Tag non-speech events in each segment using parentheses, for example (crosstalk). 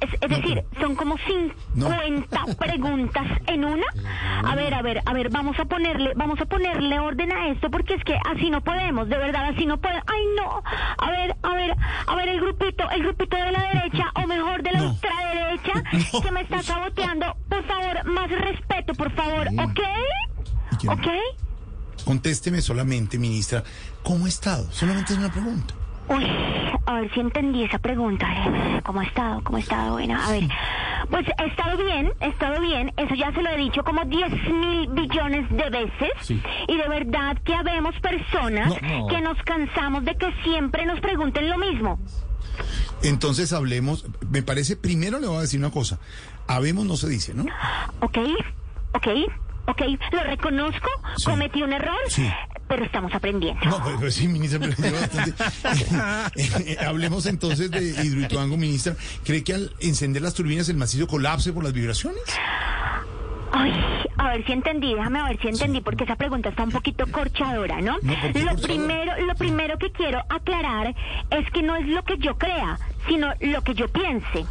Es, es decir, son como 50 (laughs) preguntas en una. A ver, a ver, a ver, vamos a ponerle, vamos a ponerle orden a esto porque es que así no podemos, de verdad, así no podemos. Ay, no. A ver, a ver, a ver, el grupito, el grupito de la derecha, o mejor de la No. ultraderecha, (laughs) No. que me está saboteando. Por favor, más respeto, por favor, ¿ok? ¿Ok? Contésteme solamente, ministra. ¿Cómo ha estado? Solamente es una pregunta. Uy, a ver si entendí esa pregunta. eh. ¿Cómo ha estado? ¿Cómo ha estado? Bueno, a ver. Pues he estado bien, he estado bien. Eso ya se lo he dicho como 10 mil billones de veces. Sí. Y de verdad que habemos personas No, no. que nos cansamos de que siempre nos pregunten lo mismo. Entonces hablemos. Me parece, primero le voy a decir una cosa. Habemos no se dice, ¿no? ¿Ok? ¿Ok? ¿Ok? Lo reconozco, Sí. cometí un error, Sí. Pero estamos aprendiendo. No, pues, pues sí, ministra, pero yo bastante. (laughs) (laughs) Hablemos entonces de Hidroituango, ministra. ¿Cree que al encender las turbinas el macizo colapse por las vibraciones? Ay, a ver si entendí, déjame a ver si entendí, porque esa pregunta está un poquito corchadora, ¿no? No, ¿por qué lo corchadora? primero, lo primero que quiero aclarar es que no es lo que yo crea, sino lo que yo piense.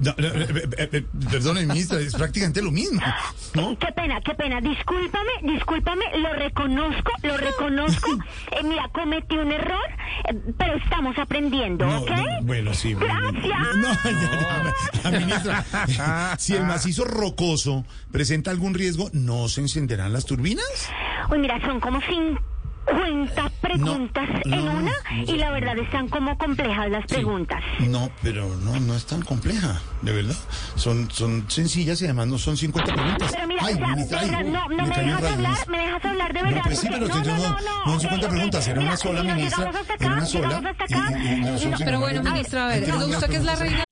No, no, eh, eh, eh, Perdone, ministra, es prácticamente lo mismo, ¿no? Qué pena, qué pena, discúlpame, discúlpame, lo reconozco, lo reconozco. (laughs) Eh, mira, cometí un error, eh, pero estamos aprendiendo, No, ¿ok? no, bueno, sí. bueno, Gracias. No, ya, ya, ya, ministra, (laughs) si el macizo rocoso presenta algún riesgo, ¿no se encenderán las turbinas? Uy, mira, son como 50 preguntas no, en no, una y la verdad están como complejas las preguntas. No, pero no, no es tan compleja, de verdad. Son, son sencillas y además no son 50 preguntas. Pero mira, Ay, o sea, ministra, de ay, verdad, no, no me, dejas hablar, me dejas hablar de No, verdad. pues sí, porque- pero no, no, no- no, no, no son ok, 50 ok, preguntas, era una sola, ministra, llegamos hasta era acá, una sola, llegamos hasta y- acá, y- y no y son no- 50 Pero bueno, ministra, a ver, Entiendo ¿le las gusta que es la reina?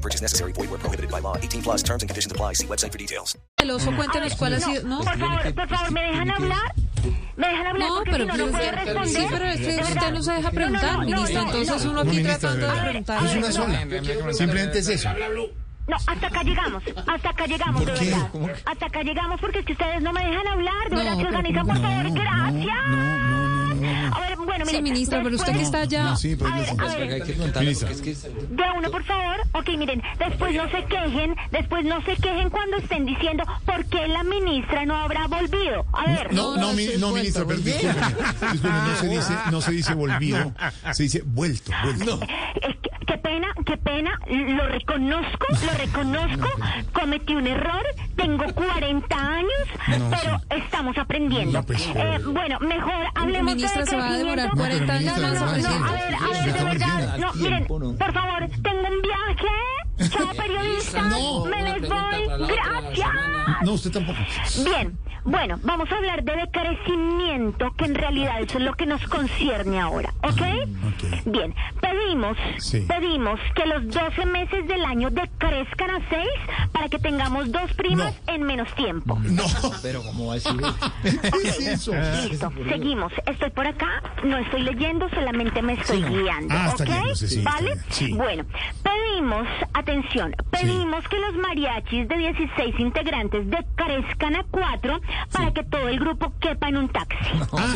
No purchase necessary. Void were prohibited by law. 18 plus terms and conditions apply. See website for details. El oso, cuéntenos cuál ha sido. No, Por favor, por favor, ¿me dejan hablar? ¿Me dejan hablar? no, porque pero si no, no puedo responder. sí, pero es que De usted no se deja preguntar, no, no, ministra. no, Entonces no. uno No, aquí tratando de preguntar. Es una sola. Simplemente es eso. No, hasta acá llegamos, hasta acá llegamos, de verdad. Hasta acá llegamos porque es que ustedes no me dejan hablar, de verdad pero organizan, por favor, gracias. Sí, mire, ministra, pero usted que está allá. No, sí, Ministra. de uno, por favor. Ok, miren, después no se quejen, después no se quejen cuando estén diciendo por qué la ministra no habrá volvido. A ver. No, no, No, mi- no, ministra, pero discúlpeme. Discúlpeme, no se dice, no se dice volvido, se dice vuelto, vuelto. Eh, qué- pena, lo reconozco, (laughs) lo reconozco, cometí un error, tengo (laughs) 40 años, No, pero estamos aprendiendo. No, pues, Eh, bueno, mejor hablemos Ministra, de se va a demorar crecimiento. 40 años ministra, más No, no, aprendiendo. a ver, a ver, de verdad, no, miren, por favor, tengo un viaje, chao (laughs) periodista, No. me les voy, gracias. No, usted tampoco. Bien, bueno, vamos a hablar de decrecimiento, que en realidad eso es lo que nos concierne ahora, ¿ok? ok. Bien, pedimos, Sí. pedimos que los 12 meses del año decrezcan a 6 para que tengamos dos primas No. en menos tiempo. No. Pero ¿cómo va a decir? (laughs) ¿Qué es eso? Listo, seguimos. Estoy por acá, no estoy leyendo, solamente me estoy Sí, no. guiando. Ah, está ¿ok? yéndose, sí, está ¿Vale? bien, sí. Bueno, pedimos, atención, pedimos que los mariachis de 16 integrantes decrezcan a 4 para que todo el grupo quepa en un taxi. Ah,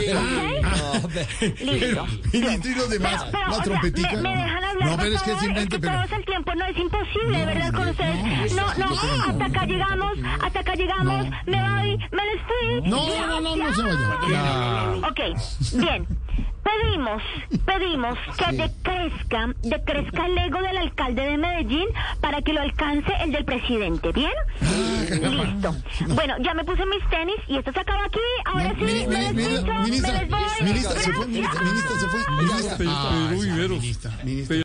¿Ok? Listo. Ministro y los demás, Pero, pero, o la sea, trompetica. me, me dejan hablar, No, por pero es que favor? simplemente, es que pero. todos el tiempo no es imposible, de verdad, con ustedes. No, no, hasta acá llegamos, hasta acá llegamos, me voy, me les fui. No, no, no, no se vaya. Ok, bien. Pedimos, pedimos que decrezca, decrezca el ego del alcalde de Medellín para que lo alcance el del presidente, ¿bien? Listo. Bueno, ya me puse mis tenis y esto se acaba aquí. Ahora No, sí, mini- me despicho, me Ministra, les voy. ministra, se fue, ministra, ministra, se fue. Ministra. Ah, ministra, ministra.